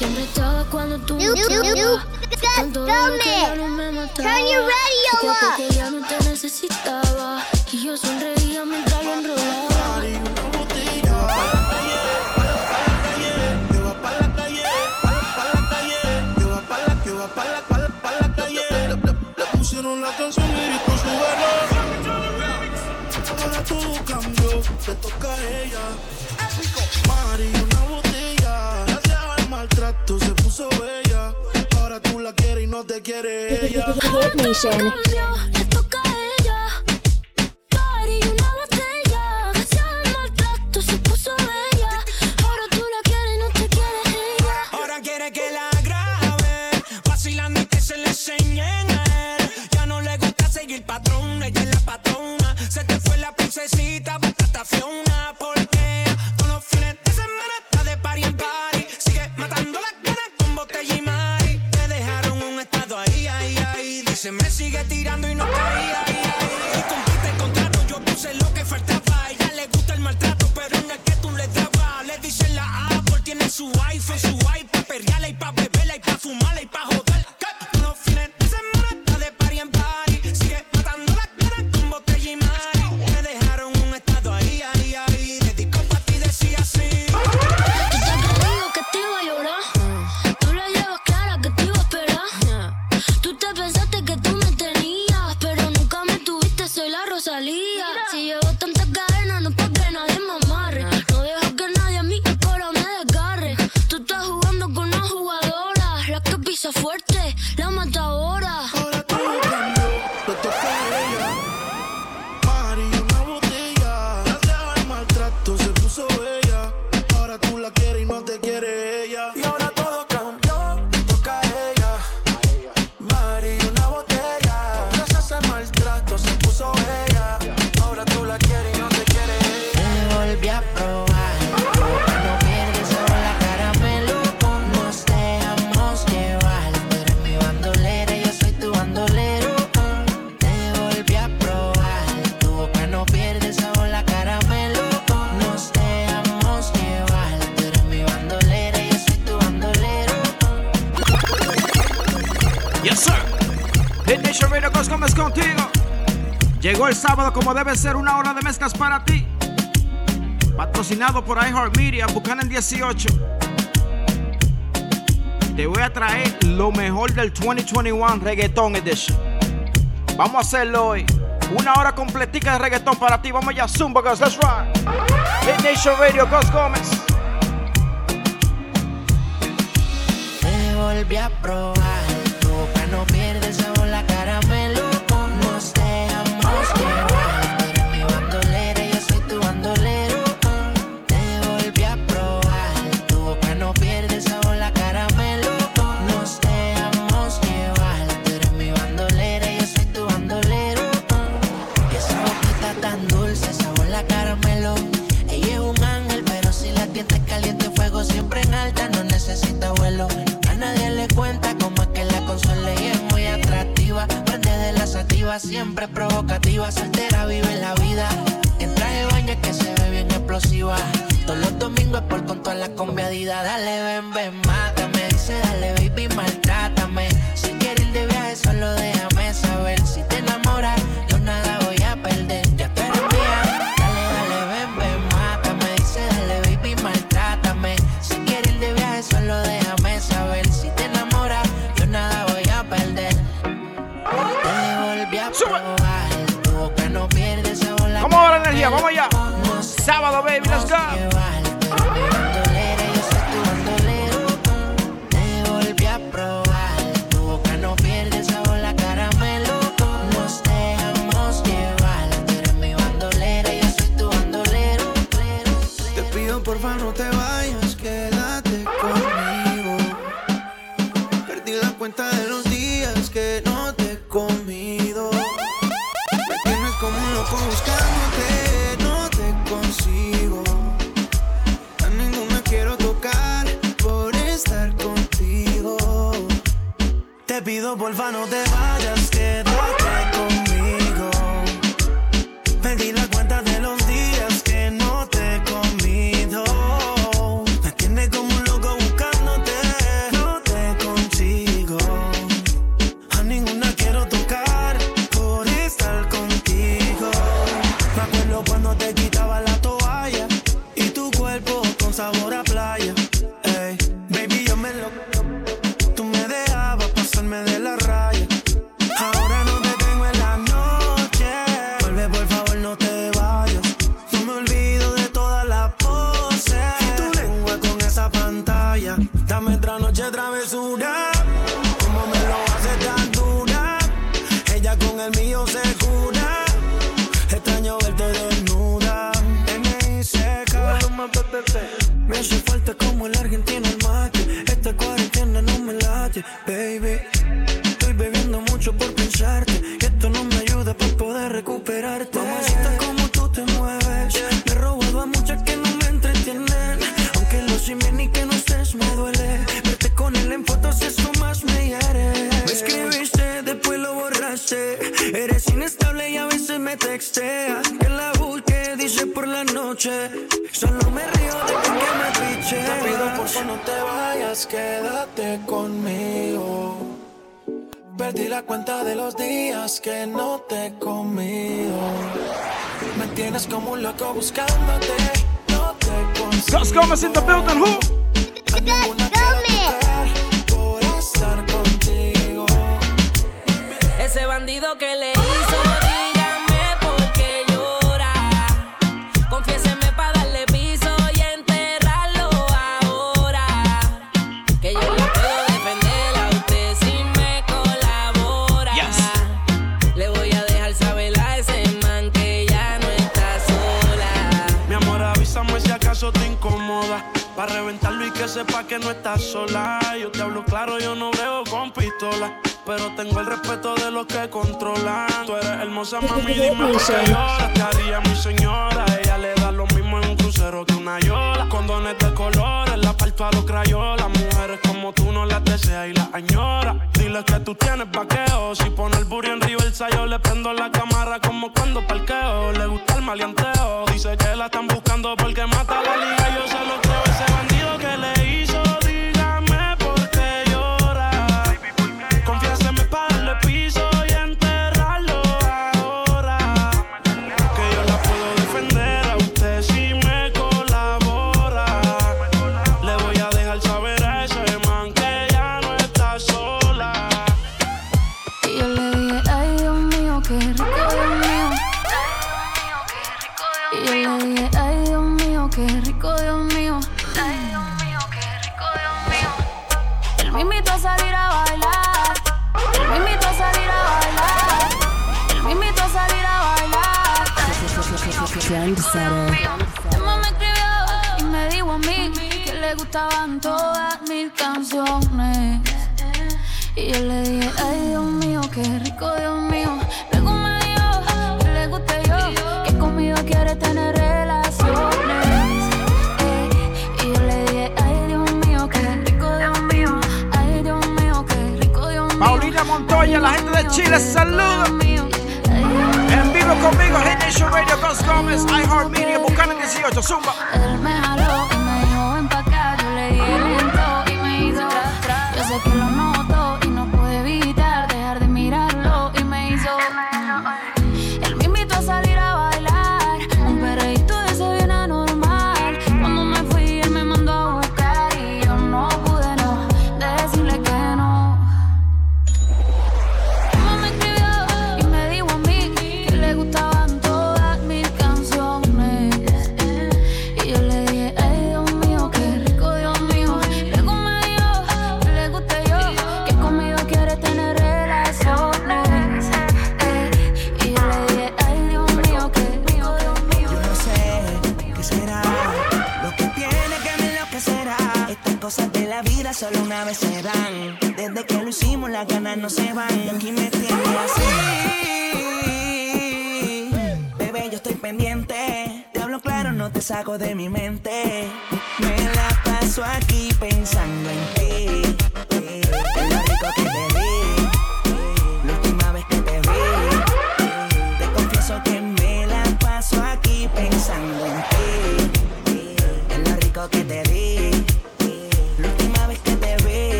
Siempre estaba cuando tú me te necesitaba. Y yo sonreía mientras lo enrolaba. La toca a ella. Mari, Tú se puso bella, ahora tú la quieres y no te quiere ella. como debe ser una hora de mezclas para ti. Patrocinado por iHeartMedia, Buchanan 18. Te voy a traer lo mejor del 2021 Reggaeton Edition. Vamos a hacerlo hoy. Una hora completica de reggaeton para ti. Vamos ya, Zumba Girls, let's ride. Hit Nation Radio, Gus Gómez. Me volví a probar Ese fuerte como el argentino. tienes como un loco buscándote. No te Coscomas in the building, who? be Bruxa. Chile, saludo. En vivo conmigo, Hit Nation Radio, Gus Gómez, iHeart Media, Buscando 18, Zumba. Y yo el solo una vez se dan. Desde que lo hicimos, las ganas no se van. Y aquí me tienes así. Bebé, yo estoy pendiente. Te hablo claro, no te saco de mi mente. Me la paso aquí pendiente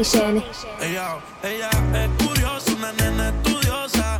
Nation. Ella, ella es curiosa, una nena estudiosa.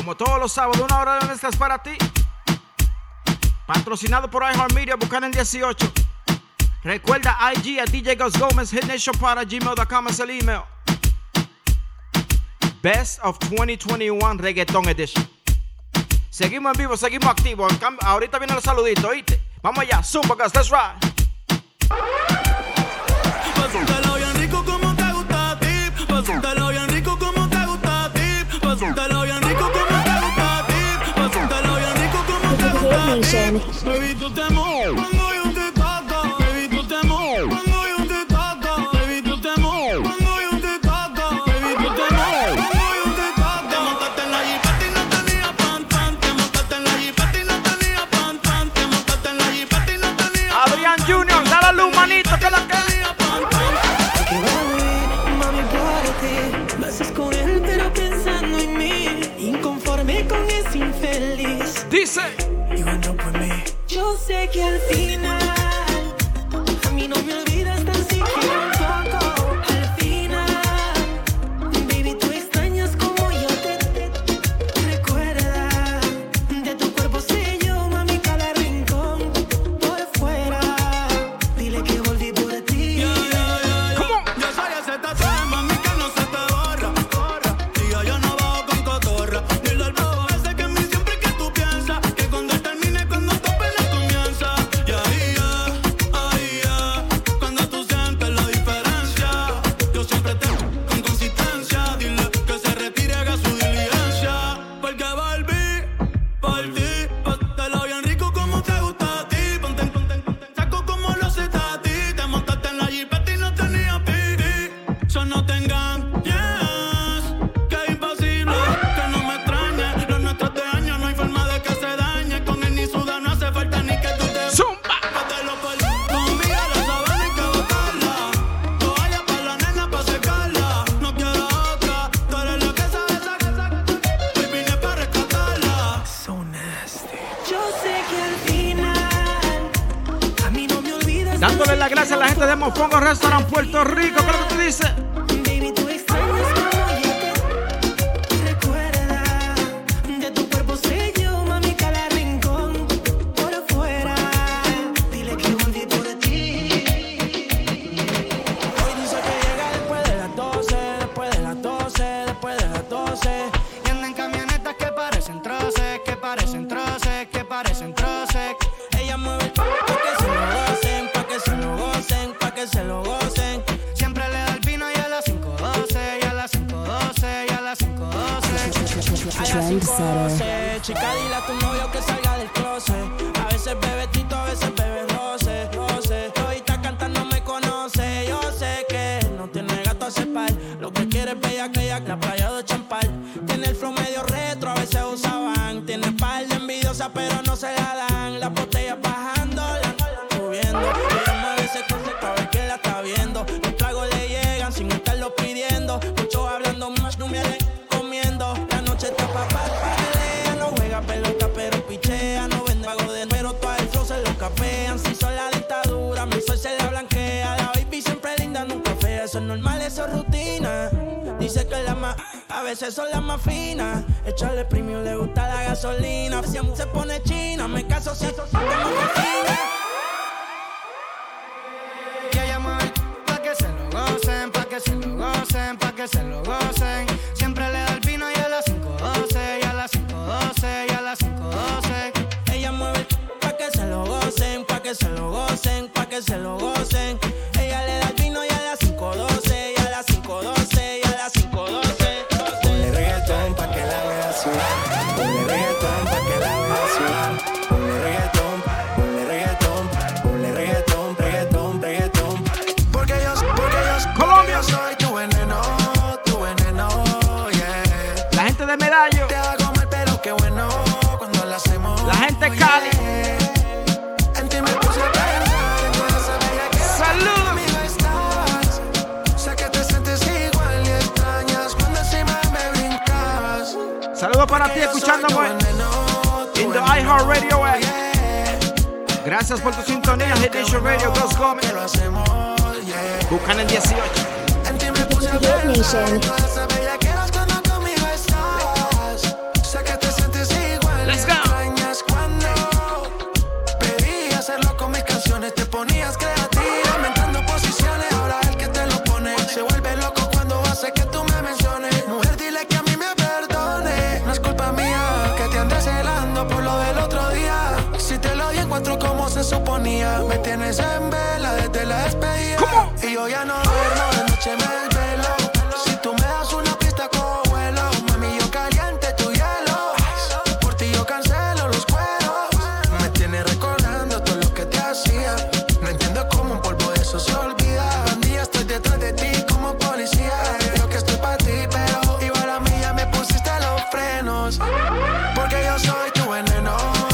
Como todos los sábados, una hora de mezclas para ti. Patrocinado por iHeartMedia, buscan en 18. Recuerda IG a DJ Gus Gómez, para gmail.com es el email. Best of 2021 Reggaeton Edition. Seguimos en vivo, seguimos activos. Ahorita viene el saludito, ¿oíste? Vamos allá, Zumba Gus, let's ride. Nation. no te engañes, que imposible que no me extrañes. Los nuestros de años no hay forma de que se dañe. Con él ni suda no hace falta ni que tú te. ¡Zumba! Para rescatarla. So nasty. Yo sé que al final. Dándole las gracias a la gente de Mofongo Restaurant Puerto Rico. ¿Qué es lo? se lo gocen. Siempre le da el vino y a las 5.12, y a las 5.12, y a las 5.12. Ella mueve pa' que se lo gocen, pa' que se lo gocen, pa' que se lo gocen Cali escuchándome en the iHeart Radio app. Gracias por tu sintonía, HitNation Radio, Ghost Gómez. Buscan el 18. Hit Nation.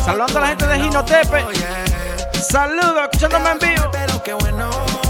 Saludando a la gente de Ginotepe. Oh, Saludos, escuchándome en vivo.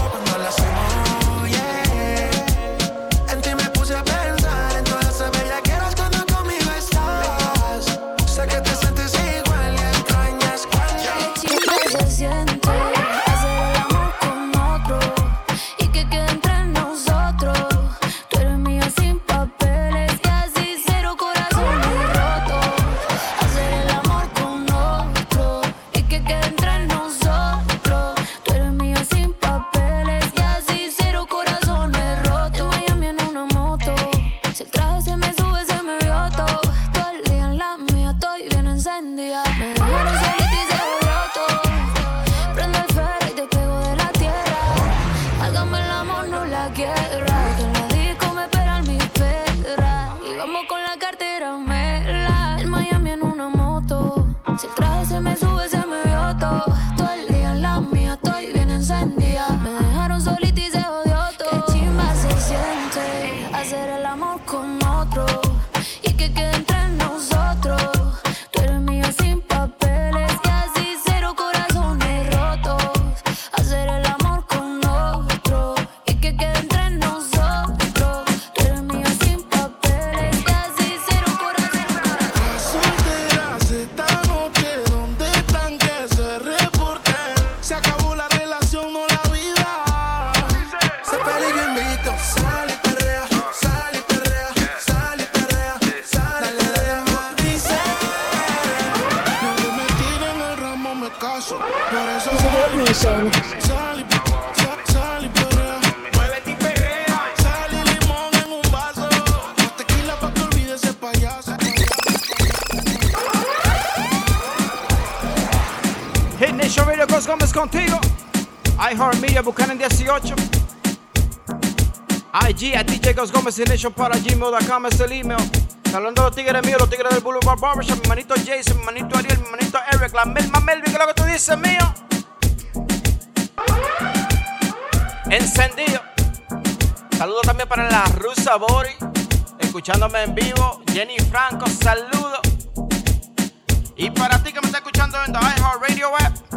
Gómez contigo. iHeart Media Buchanan 18. IG a DJ Gómez Initial para gmail.com es este el email. Hablando de los tigres míos, los tigres del Boulevard Barbershop, mi manito Jason, mi manito Ariel, mi manito Eric, la Melma Melvin, que lo que tú dices mío. Encendido. Saludos también para la rusa Bori, escuchándome en vivo. Jenny Franco, saludos. Y para ti que me está escuchando en la iHeart Radio Web.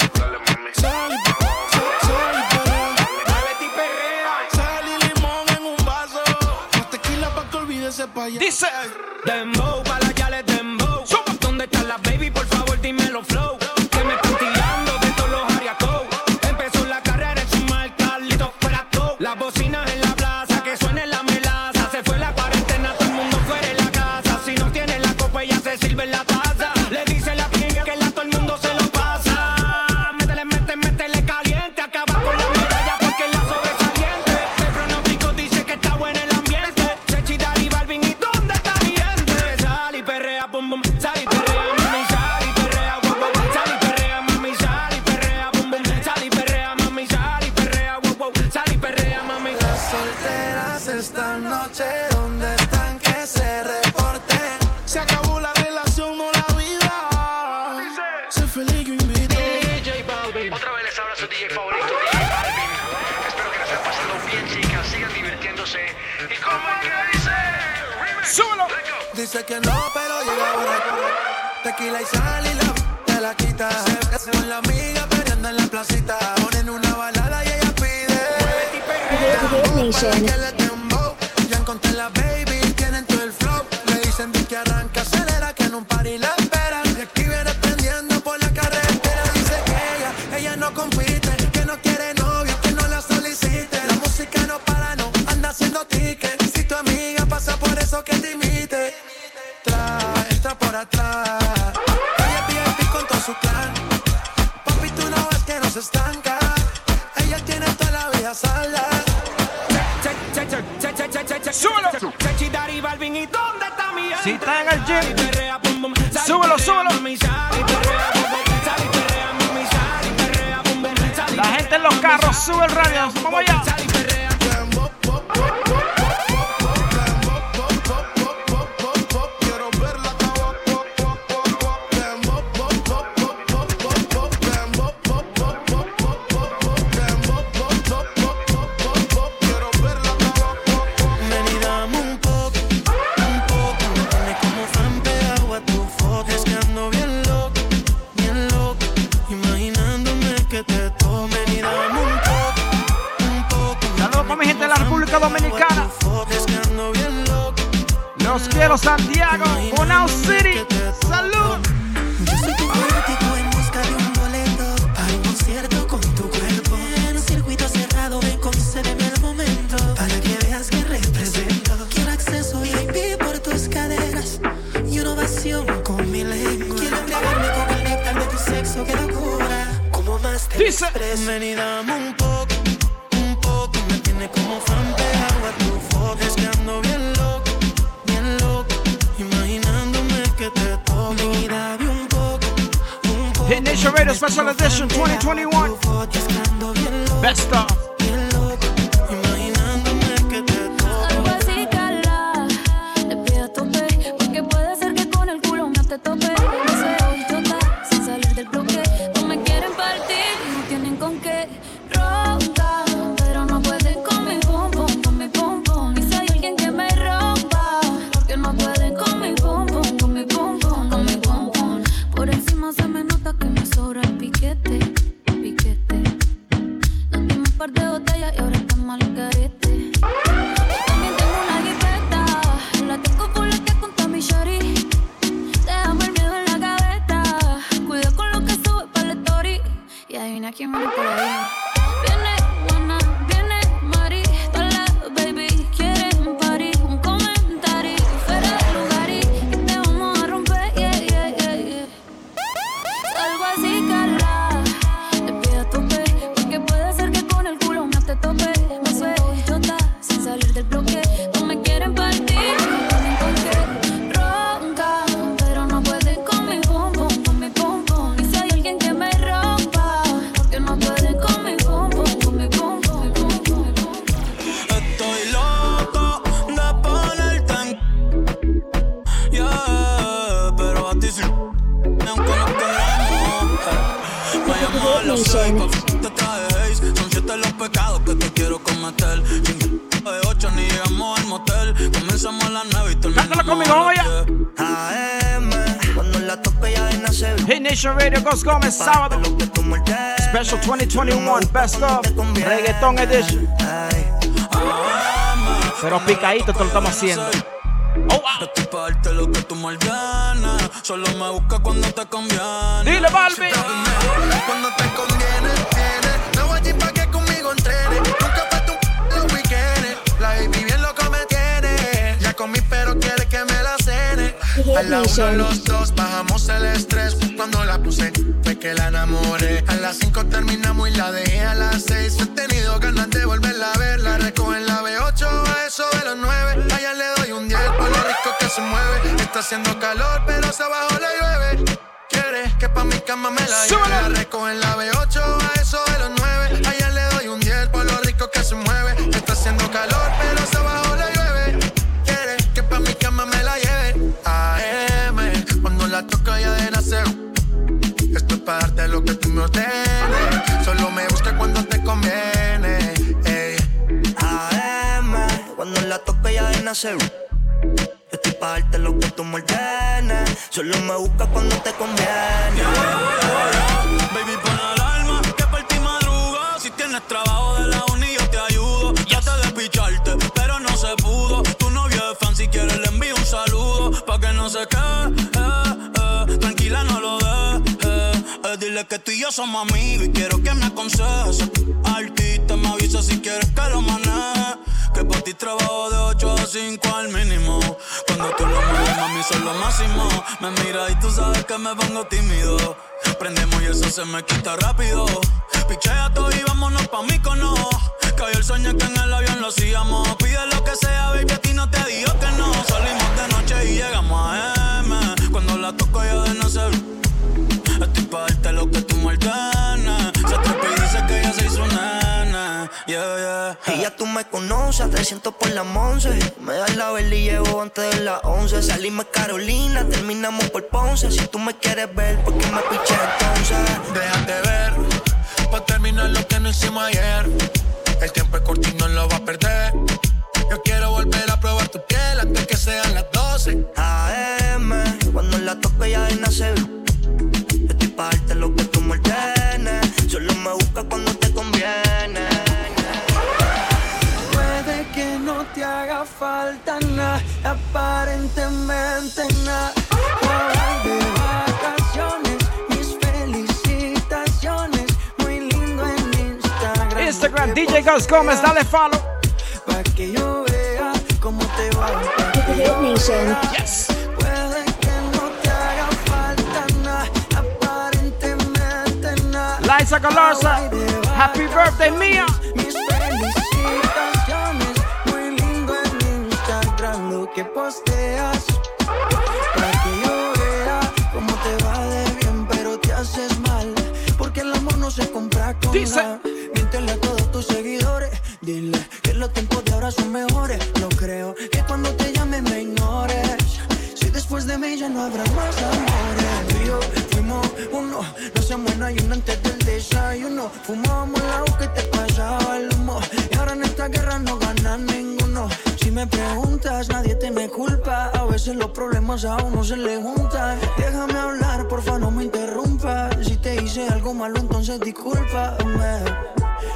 This. Uh, dice que no, pero llega ahora. Tequila y sal y la te la quita. Con la amiga peleando en la placita. Ponen una balada y ella pide. Que le tembo. Ya encontré la baby, tienen todo el flow. Me dicen que arranca, acelera, que en un party la esperan. al gym. Súbelo, súbelo. La gente en los carros, sube el radio. Vamos allá. Santiago, Santiago, Bonao City. Salud. Yo soy tu fanático en busca de un boleto para un concierto con tu cuerpo. En circuito cerrado, ven, concédeme el momento para que veas que represento. Quiero acceso VIP por tus caderas y una ovación con mi lengua. Quiero embriagarme con el néctar de tu sexo que locura. Como más te Dice. Ven y dame un Rancho Radio Special Edition 2021. Best of. Llamo a las seis pa' te traje haze Son siete los pecados que te quiero cometer Sin de ocho ni llegamos al motel Comenzamos a las nueve y terminamos Cántala conmigo, vamos allá. AM, cuando la toque ya de nacer. Hit Nation Radio, Ghost Gómez, sábado. Special 2021, Best of Reggaeton Edition. Pero picadito te lo estamos haciendo. Estoy pa' darte lo que tú me ordenas Solo me busca cuando te conviene Dile, Balbi. Cuando te conviene, tiene. No voy a pa' que conmigo entrene. Nunca falta un los weekendes. La baby bien loco me tiene. Ya comí, pero quiere que me. A la una los dos bajamos el estrés. Cuando la puse, fue que la enamoré. A las cinco terminamos y la dejé a las seis. He tenido ganas de volverla a ver. La recojo en la B8 a eso de los nueve. Allá le doy un 10 por lo rico que se mueve. Está haciendo calor, pero se abajo le llueve. Quiere que pa' mi cama me la lleve. La recojo en la B8 a eso de los 9. Allá le doy un 10 por lo rico que se mueve. Está haciendo calor, pero se abajo para darte lo que tú me ordenes. Solo me busca cuando te conviene. ey. AM, cuando la toca ya de nacer. Estoy pa' darte lo que tú me ordenes. Solo me busca cuando te conviene. Baby, pon alarma, que por ti madruga. Si tienes trabajo de la yo somos amigos y quiero que me aconsejes. Artista, me avisa si quieres que lo maneje. Que por ti trabajo de 8 a 5 al mínimo. Cuando tú lo mueves, mami, son lo máximo. Me mira y tú sabes que me pongo tímido. Prendemos y eso se me quita rápido. Pichea todo y vámonos pa' mí cono. Cayó el sueño que en el avión lo hacíamos. Pide lo que sea, baby, a ti no te digo que no. Salimos de noche y llegamos a M. Cuando la toco yo de nacer. Estoy pa' darte lo que tú ordenes. Se trepa y dice que ya se hizo nena. Yeah, yeah. Y ya tú me conoces, 300 por la 11. Me das la vela y llevo antes de las 11. Salimos Carolina, terminamos por Ponce. Si tú me quieres ver, ¿por qué me piché entonces? Déjate ver, pa' terminar lo que no hicimos ayer. El tiempo es corto y no lo va a perder. Yo quiero volver a probar tu piel antes que sean las 12. AM, cuando la toque ya de nacer. Pa' darte lo que tú me ordenes. Solo me busca cuando te conviene. Puede que no te haga falta nada, aparentemente nada. Ahora de vacaciones, mis felicitaciones. Muy lindo en Instagram. Instagram, DJ Ghost Gómez, dale follow. Pa' que yo vea cómo te va. Hit Nation. Yes. Galarza, happy birthday, mía. Mis felicitaciones, muy lindo en Instagram lo que posteas. Para que yo vea cómo te va de bien, pero te haces mal. Porque el amor no se compra con Dice. nada. Miéntele a todos tus seguidores. Dile que los tiempos de ahora son mejores. No creo que cuando te llame me ignores. Si después de mí ya no habrá más amores. Uno, no se muera y uno antes del desayuno. Fumábamos la que te pasaba el humo. Y ahora en esta guerra no gana ninguno. Si me preguntas, nadie te me culpa. A veces los problemas a uno se le juntan. Déjame hablar, porfa, no me interrumpas. Si te hice algo malo, entonces discúlpame.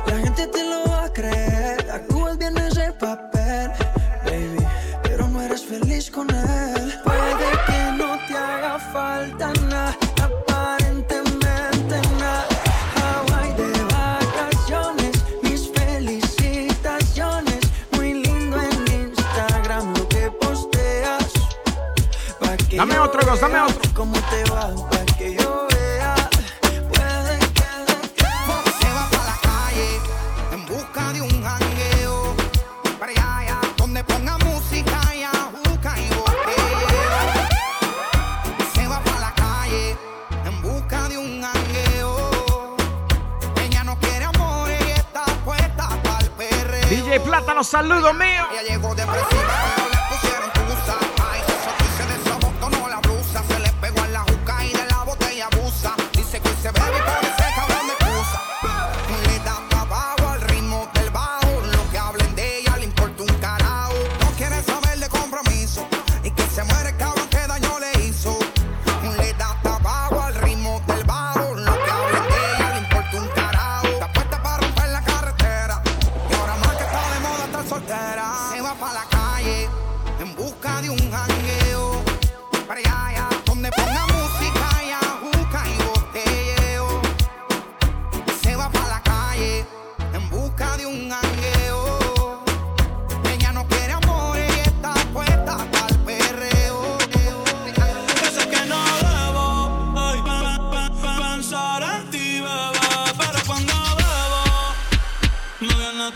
La gente te lo va a creer. Actúas bien ese papel, baby. Pero no eres feliz con él. Puede que no te haga falta otro, gózame otro. ¿Cómo se va para la calle en busca de un jangueo. Para allá, donde ponga música y ajuca y botella. Se va para la calle en busca de un jangueo. Ella no quiere amor y está puesta para el perreo. DJ Plátano, saludos mío.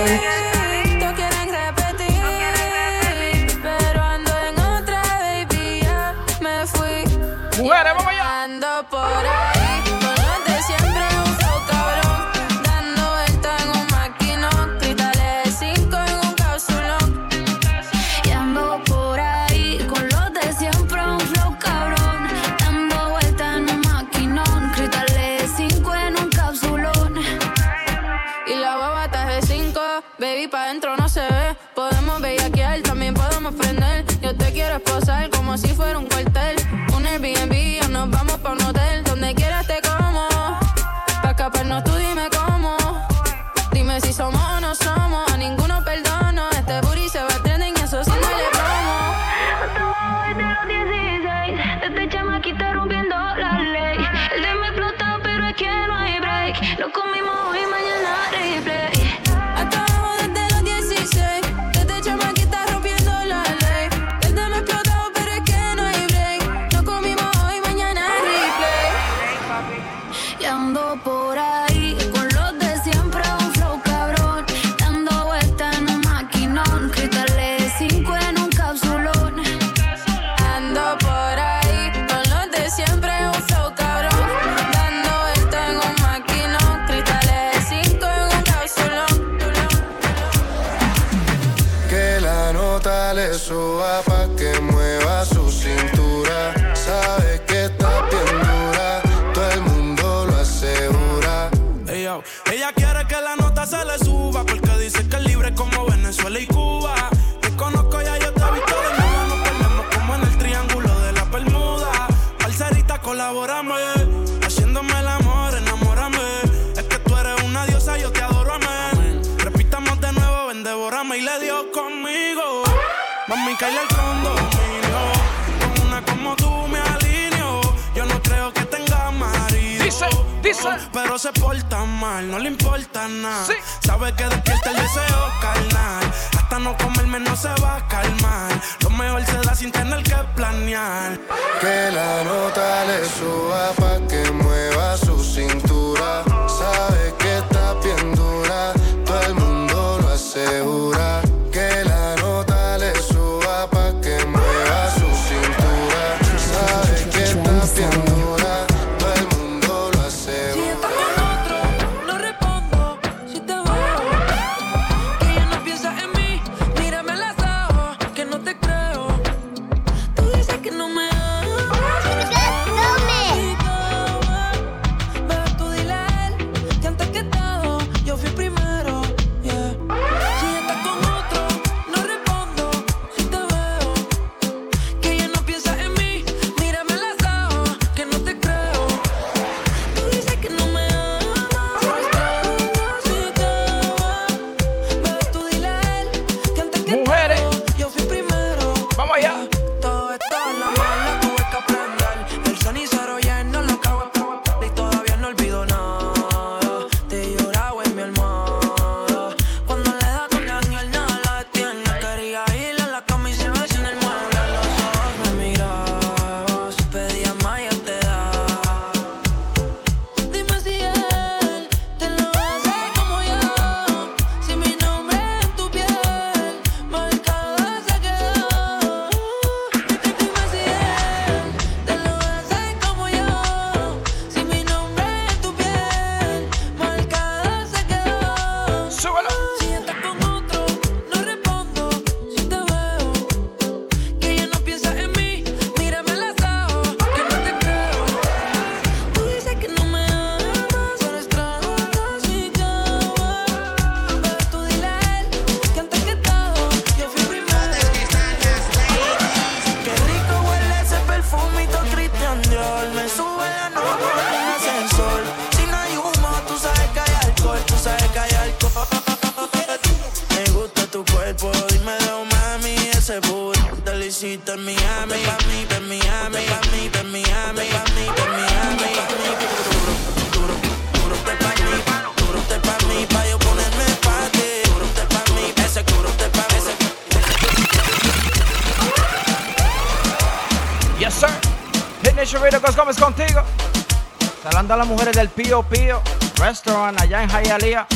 away. quieres pasar como si fuera un no le importa nada. Sabe que despierta el deseo carnal. Hasta no comerme no se va a calmar. Lo mejor se da sin tener que planear. Que la nota le suba pa' que mueva su cintura. Sabe que está bien dura Si no hay humo, tú sabes que hay alcohol. Tú sabes que hay alcohol. Me gusta tu cuerpo, dímelo mami, ese booty Delicito en Miami, pa' mí, pa' Miami, pa' mí, pa' Miami, pa' mí, pa' Miami, te pa' mí, te pa' pa' yo ponerme pa' ti, te pa' mí, ese duro te pa' ese. Yes, sir. Hit Nation Radio Gómez contigo. Saludando a las mujeres del Pío Pío Restaurant allá en Hialeah.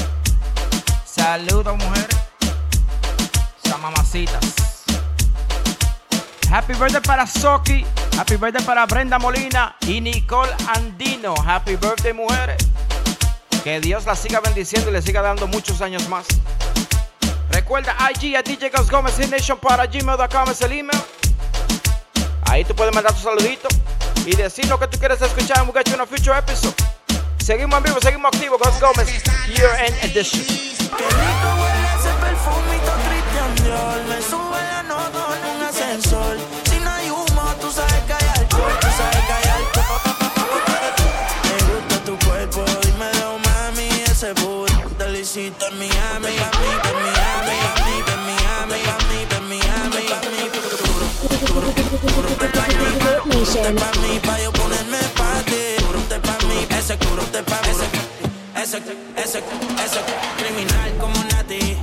Saludos, mujeres. Esas mamacitas. Happy birthday para Soki. Happy birthday para Brenda Molina y Nicole Andino. Happy birthday, mujeres. Que Dios las siga bendiciendo y les siga dando muchos años más. Recuerda IG a DJ Cos Gómez Nation para gmail.com es el email. Ahí tú puedes mandar tu saludito y decir lo que tú quieres escuchar en Mugacho en un future episode. Seguimos en vivo, seguimos activos. Gus Gómez, Year End Edition. Nation. pa' mí, pa' yo ponerme pa' ti, pa' mí, ese pa' ese, ese, ese, ese, criminal como Nati.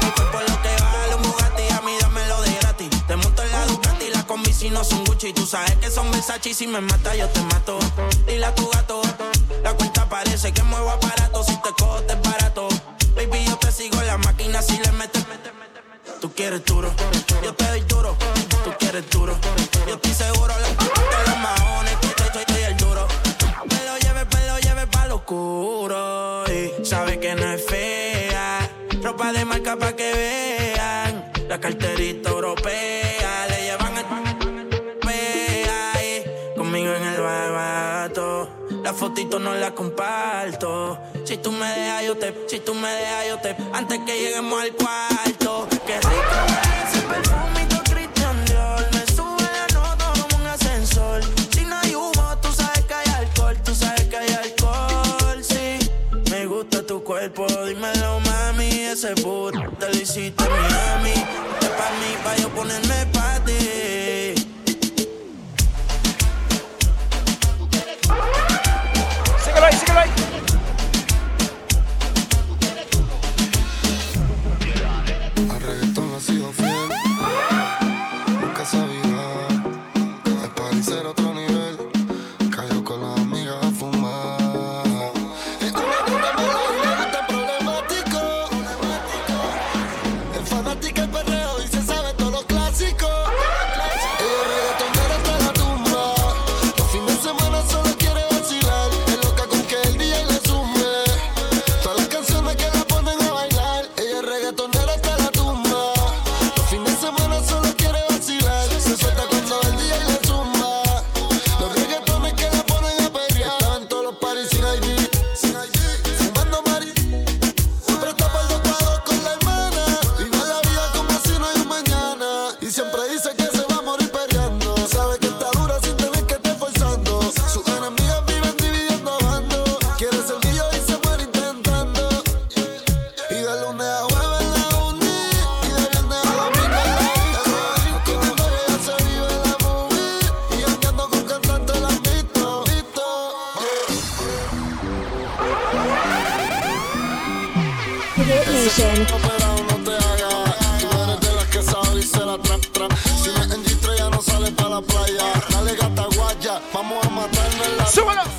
Tu cuerpo lo que vale un Bugatti, a mí dámelo de gratis. Te monto en la Ducati, la combi si no son Gucci. Tú sabes que son Versace y si me mata yo te mato. Dile a tu gato, la cuenta parece que muevo aparato. Si te cojo te es barato. Baby, yo te sigo en la máquina si le metes. Tú quieres duro, yo te doy duro. Tú quieres duro, marca pa' que vean. La carterita europea le llevan. Y conmigo en el barbato. La fotito no la comparto. Si tú me dejas, yo te. Si tú me dejas, yo te. Antes que lleguemos al cuarto. Qué rico hiciste Miami. Este pa' mí, pa' yo ponerme Nation. Operado no te hagas. Tú eres de las que sabe y se la trap trap. Si es en G3 ya no sale para la playa. Dale gata guaya, vamos a matarnos en la Súbelo.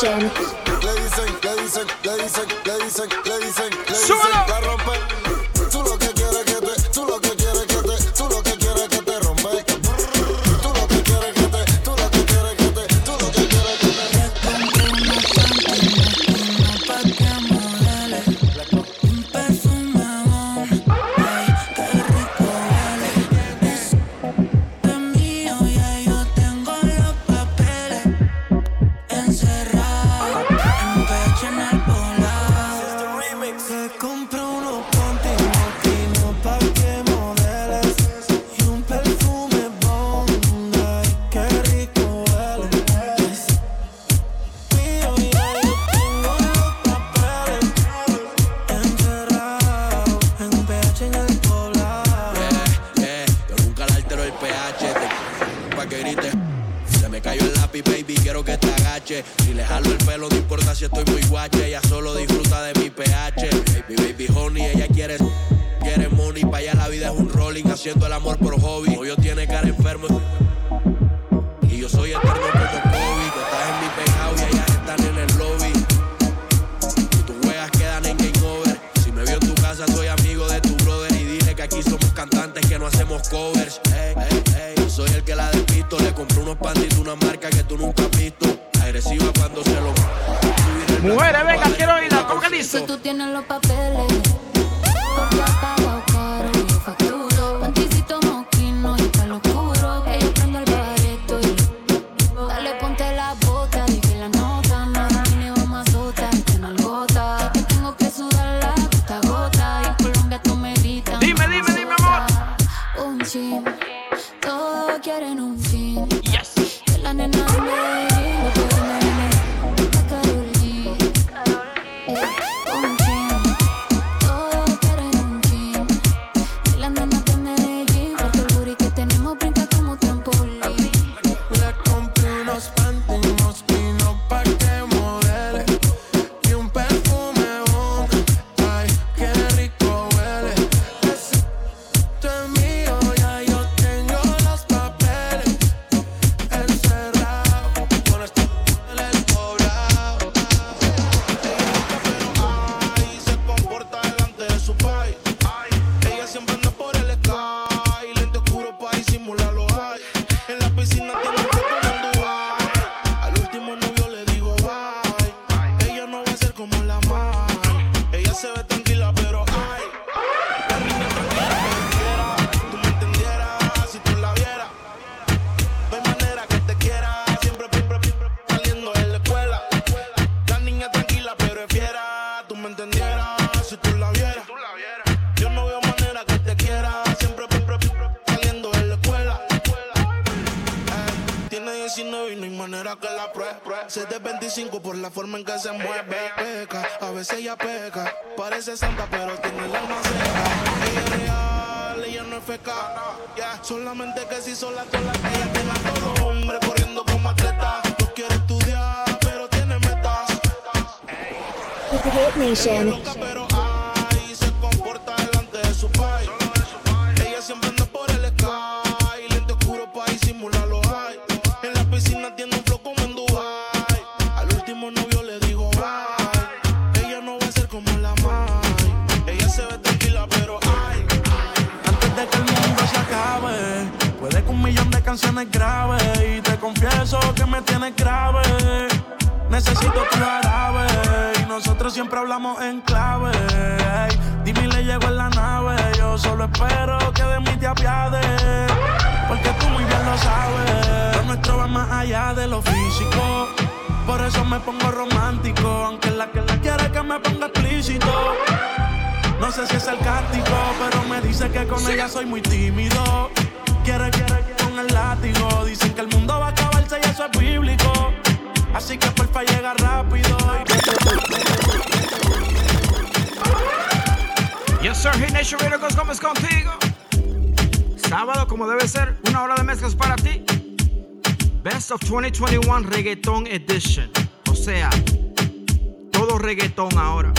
Dicen, Si le jalo el pelo, no importa si estoy muy guache. Ella solo disfruta de mi pH. Baby, baby, honey, ella quiere, quiere money. Pa' allá la vida es un rolling, haciendo el amor por hobby. Hoy tiene cara enfermo. Y yo soy eterno como Kobe. Tú estás en mi pecado y ellas están en el lobby. Y tus juegas quedan en game over. Si me vio en tu casa, soy amigo de tu brother. Y dile que aquí somos cantantes que no hacemos covers. Ey, ey, ey, yo soy el que la despisto. Le compré unos de una marca que tú nunca has visto. Agresiva cuando se lo. Mujeres, venga, quiero oírla. ¿Cómo que Si dice? tú tienes los papeles, manera que la pruebe. Se de 25 por la forma en que se mueve. Peca, a veces ella peca. Parece santa, pero tiene el alma seca. Ella es real, ella no es feca. Yeah, Solamente que si son las tolas, ella tiene a todo hombre corriendo como atleta. No quiere estudiar, pero tiene metas. Hit Nation. Canciones graves. Y te confieso que me tienes grave. Necesito tu jarabe. Y nosotros siempre hablamos en clave. Dime le llego en la nave. Yo solo espero que de mí te apiades. Porque tú muy bien lo sabes. Nuestro va más allá de lo físico. Por eso me pongo romántico, aunque la que la quiere que me ponga explícito. No sé si es sarcástico, pero me dice que con ella soy muy tímido. Quiere, quiere, con látigo. Dicen que el mundo va a acabarse y eso es bíblico. Así que porfa llega rápido. Yes, sir. Hey, Nation Radio Gómez contigo. Sábado, como debe ser, una hora de mezclas para ti. Best of 2021 Reggaeton Edition. O sea, todo reggaetón ahora.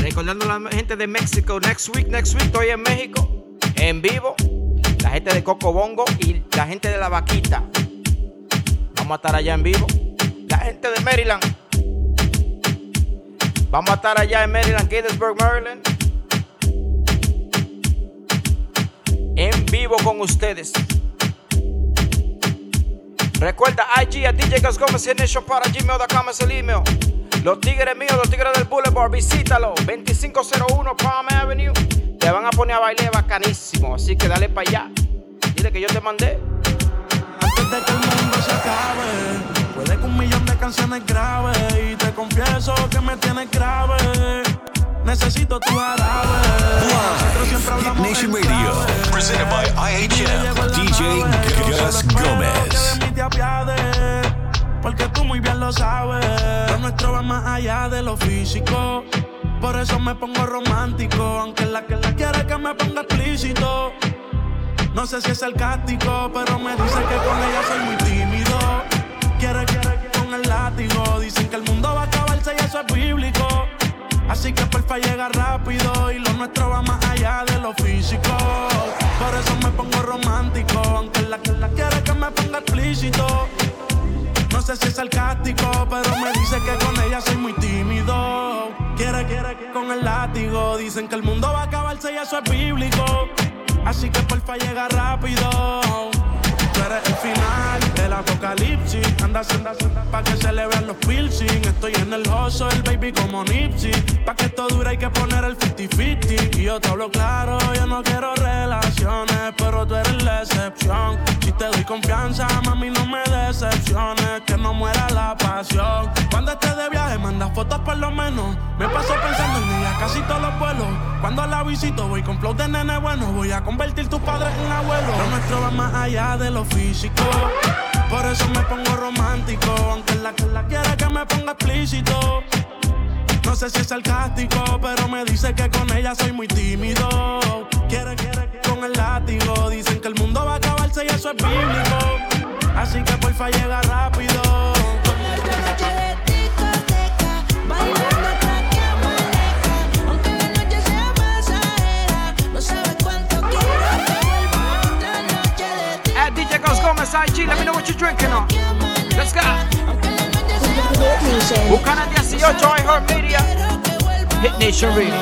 Recordando a la gente de México, next week, next week, estoy en México, en vivo. La gente de Coco Bongo y la gente de La Vaquita. Vamos a estar allá en vivo. La gente de Maryland. Vamos a estar allá en Maryland, Gettysburg, Maryland. En vivo con ustedes. Recuerda IG a DJ Gus Gómez y Nation para gmail.com es el email. Los tigres míos, los tigres del Boulevard, visítalo. 2501 Palm Avenue. Te van a poner a bailar bacanísimo. Así que dale para allá. Que yo te mandé. Antes de que el mundo se acabe, puede que un millón de canciones graves. Y te confieso que me tienes grave. Necesito tu jarabe. Nosotros siempre hablamos Nation Radio, presented by IHM, DJ Gus apiades, porque tú muy bien lo sabes. Lo nuestro va más allá de lo físico. Por eso me pongo romántico, aunque la que la quiere que me ponga explícito. No sé si es sarcástico, pero me dice que con ella soy muy tímido. Quiere, quiere, con el látigo. Dicen que el mundo va a acabarse y eso es bíblico. Así que porfa llega rápido y lo nuestro va más allá de lo físico. Por eso me pongo romántico, aunque la que la quiere que me ponga explícito. No sé si es sarcástico, pero me dice que con ella soy muy tímido. Quiere, quiere, con el látigo. Dicen que el mundo va a acabarse y eso es bíblico. Así que porfa llega rápido. Tú eres el final del apocalipsis. Anda, anda, anda, pa' que se le vean los piercing. Estoy en el oso, el baby como Nipsey. Pa' que esto dure hay que poner el 50-50. Y yo te hablo claro, yo no quiero relaciones, pero tú eres la excepción. Si te doy confianza, mami, no me decepciones. Que no muera la pasión. Cuando estés por lo menos. Me paso pensando en ella casi todos los vuelos. Cuando la visito, voy con flow de nene bueno. Voy a convertir tus padres en abuelos. Lo nuestro va más allá de lo físico. Por eso me pongo romántico. Aunque la que la quiere que me ponga explícito. No sé si es sarcástico, pero me dice que con ella soy muy tímido. Quiere, quiere, quiere con el látigo. Dicen que el mundo va a acabarse y eso es bíblico. Así que porfa llega rápido. Let me know what you're drinking on. Let's go. Hit Nation. Buchanan 18, iHeartMedia. Hit Nation Radio.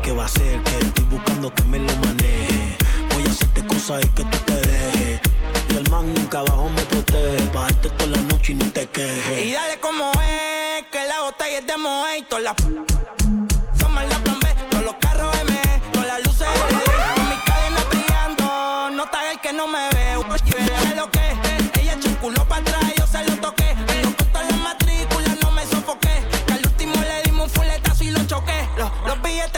Dime qué va a hacer, que estoy buscando que me lo maneje. Voy a hacerte cosas y que tú te dejes. Y el man nunca abajo me protege. Bajarte toda la noche y no te quejes. Y dale como es, que la botella es de Moe y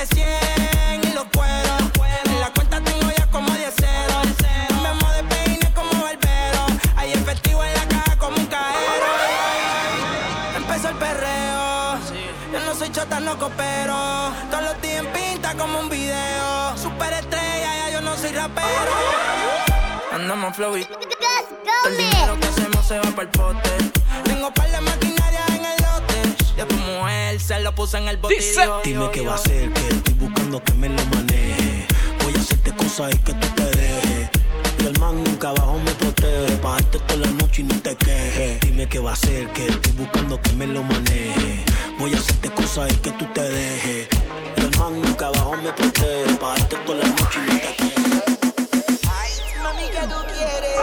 billetes 100 y los cueros. En la cuenta tengo ya como 10 ceros. Cambiamos de peine como barbero. Hay efectivo en la caja como un cajero. Empezó el perreo. Yo no soy chota, no coopero. Todos los días en pinta como un video. Super estrella, ya yo no soy rapero. Andamos flow y el dinero que hacemos se va para el pote. Tengo par de el tu mujer se lo puso en el botillo. Dime qué va a hacer, que estoy buscando que me lo maneje. Voy a hacerte cosas y que tú te dejes. Y el man nunca abajo me protege. Pa' darte toda la noche y no te quejes. Dime qué va a hacer, que estoy buscando que me lo maneje. Voy a hacerte cosas y que tú te dejes. Y el man nunca abajo me protege. Pa' darte toda la noche y no te quejes. Mami, ¿qué tú quieres?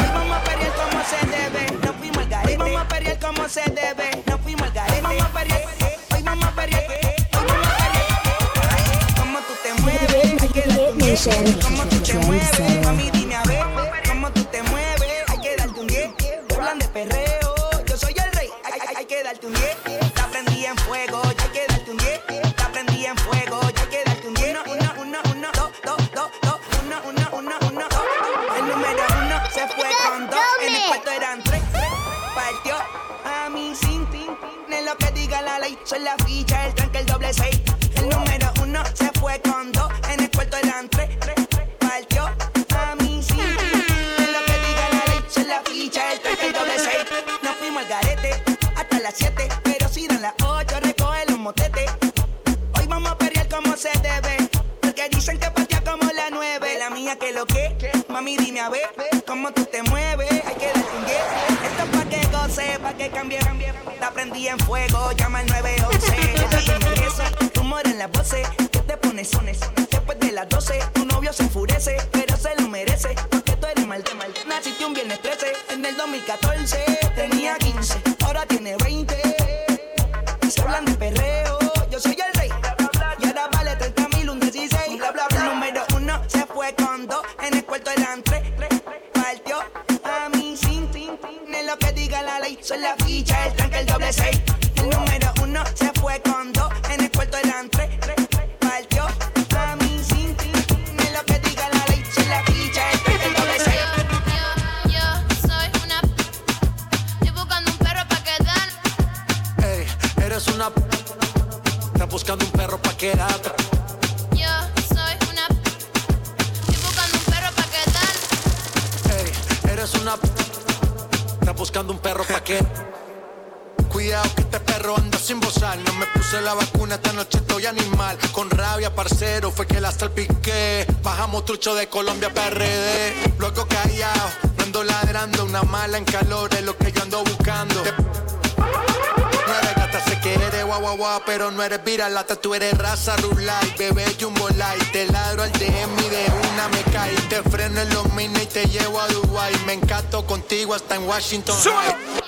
Hoy vamos a pelear como se debe. No fuimos al garete. Hoy vamos a pelear como se debe. Cómo tú te mueves. Hay que darte un 10. Cómo tú te mueves. La ficha, el tanque, el doble seis. El número uno se fue con dos. En fuego, llama al 911. Dime eso, rumor en las voces. Que te pones sones. Después de las 12, tu novio se enfurece. Pero se lo merece. Porque tú eres mal de mal. Naciste un viernes 13. En el 2014 tenía 15. Ahora tiene 20. De Colombia PRD. Luego callado, no ando ladrando. Una mala en calor es lo que yo ando buscando. Te- No eres gata, sé que eres guau guau guau, pero no eres viralata, tú eres raza rulay, bebé jumbo light, te ladro al DM y de una me cae, te freno en los mini y te llevo a Dubai, me encanto contigo hasta en Washington High.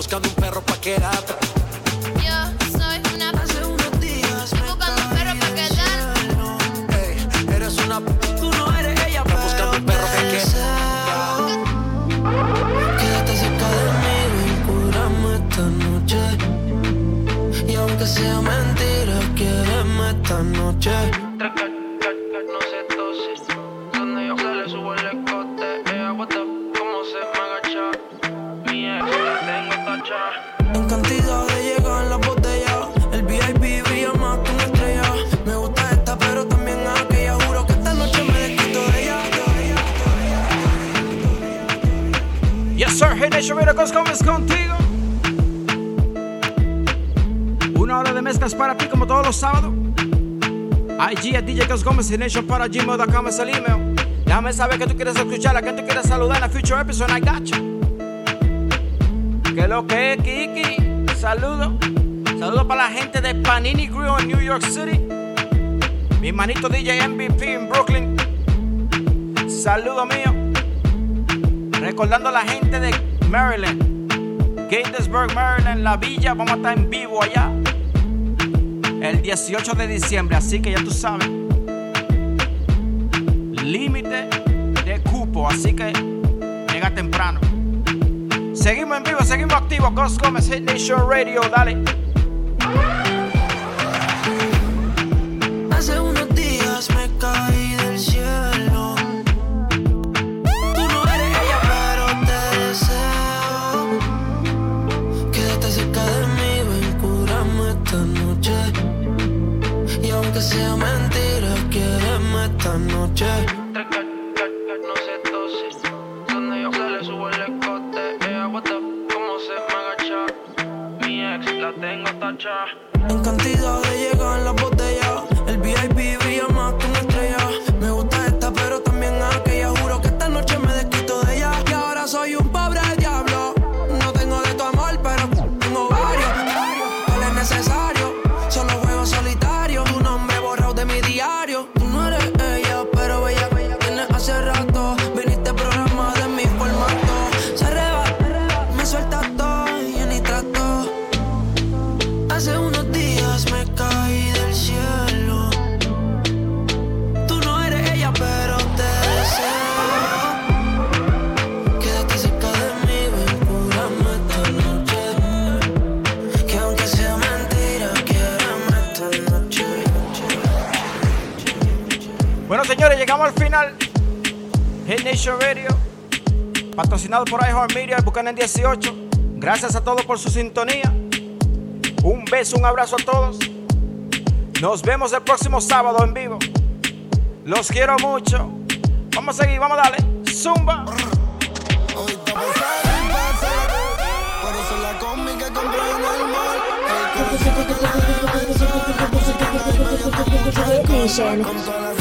Buscando un perro pa' quedarte. Yo soy una. Hace unos días. Estoy buscando un perro para quedar. Ey, eres una Tú no eres ella, estás buscando un perro pa' quedarte. Quédate cerca de mí y cúrame esta noche. Y aunque sea mentira, quiéreme esta noche. Nation Miracles, ¿cómo es contigo? Una hora de mezclas para ti, como todos los sábados. IG a DJ Cos Gómez y Nation para gmail.com es el email. Déjame saber que tú quieres escuchar, a que tú quieres saludar en la future episode. I got. Que lo que es, Kiki. Saludo. Saludo para la gente de Panini Grill en New York City. Mi manito DJ MVP en Brooklyn. Saludo mío. Recordando a la gente de Maryland, Gatesburg, Maryland, La Villa, vamos a estar en vivo allá el 18 de diciembre, así que ya tú sabes. límite de cupo, así que llega temprano. Seguimos en vivo, seguimos activos. Ghost Gómez, Hit Nation Radio, dale. Sea mentira, quiéreme esta noche. No sé tose, donde yo se le subo el escote. Ella bota como se me agacha. Mi ex la tengo tacha. Nation Radio, patrocinado por iHeartMedia y Buchanan 18. Gracias a todos por su sintonía. Un beso, un abrazo a todos. Nos vemos el próximo sábado en vivo. Los quiero mucho. Vamos a seguir, vamos a darle. Zumba. Por eso la combi que compré en el mall. Hit Nation. Se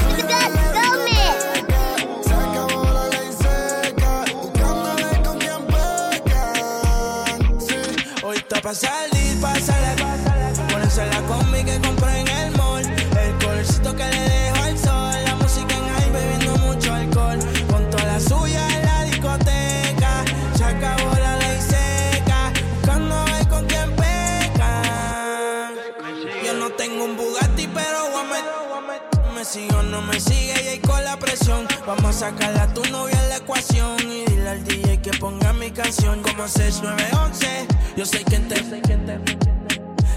pa' salir, pásala, Ponerse la combi que compré en el mall. El colorcito que le dejo al sol. La música en high, bebiendo mucho alcohol. Con toda la suya en la discoteca. Se acabó la ley seca. Buscando ver con quién peca. Yo no tengo un Bugatti, pero met- Me sigue no me sigue y ahí con la presión. Vamos a sacarle a tu novia en la ecuación. Y dile al DJ que ponga mi canción como 6911. Yo sé quién te.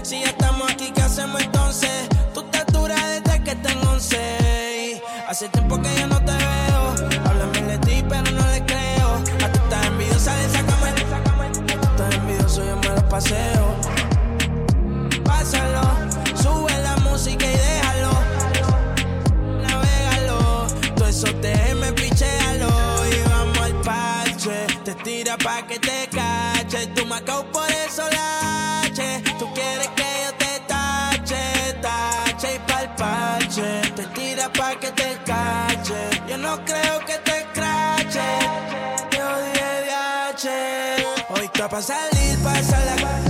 Si ya estamos aquí, ¿qué hacemos entonces? Tú estás dura desde que tengo 11. Hace tiempo que yo no te veo. Háblame de ti, pero no le creo. A tú estás envidiosa, tú estás envidioso, yo me lo paseo. Pásalo, sube la música y déjalo. Navégalo, todo eso déjeme pichéalo. Y vamos al parche. Te tira pa' que te cache. Tú me por eso lache. Tú quieres que yo te tache, tache y pa'l parche. Te tira pa' que te cache. Yo no creo que te escrache. Yo dije viaje. Hoy está pa' salir, pásala. Ponerse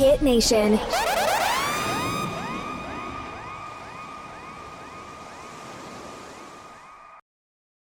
Hit Nation.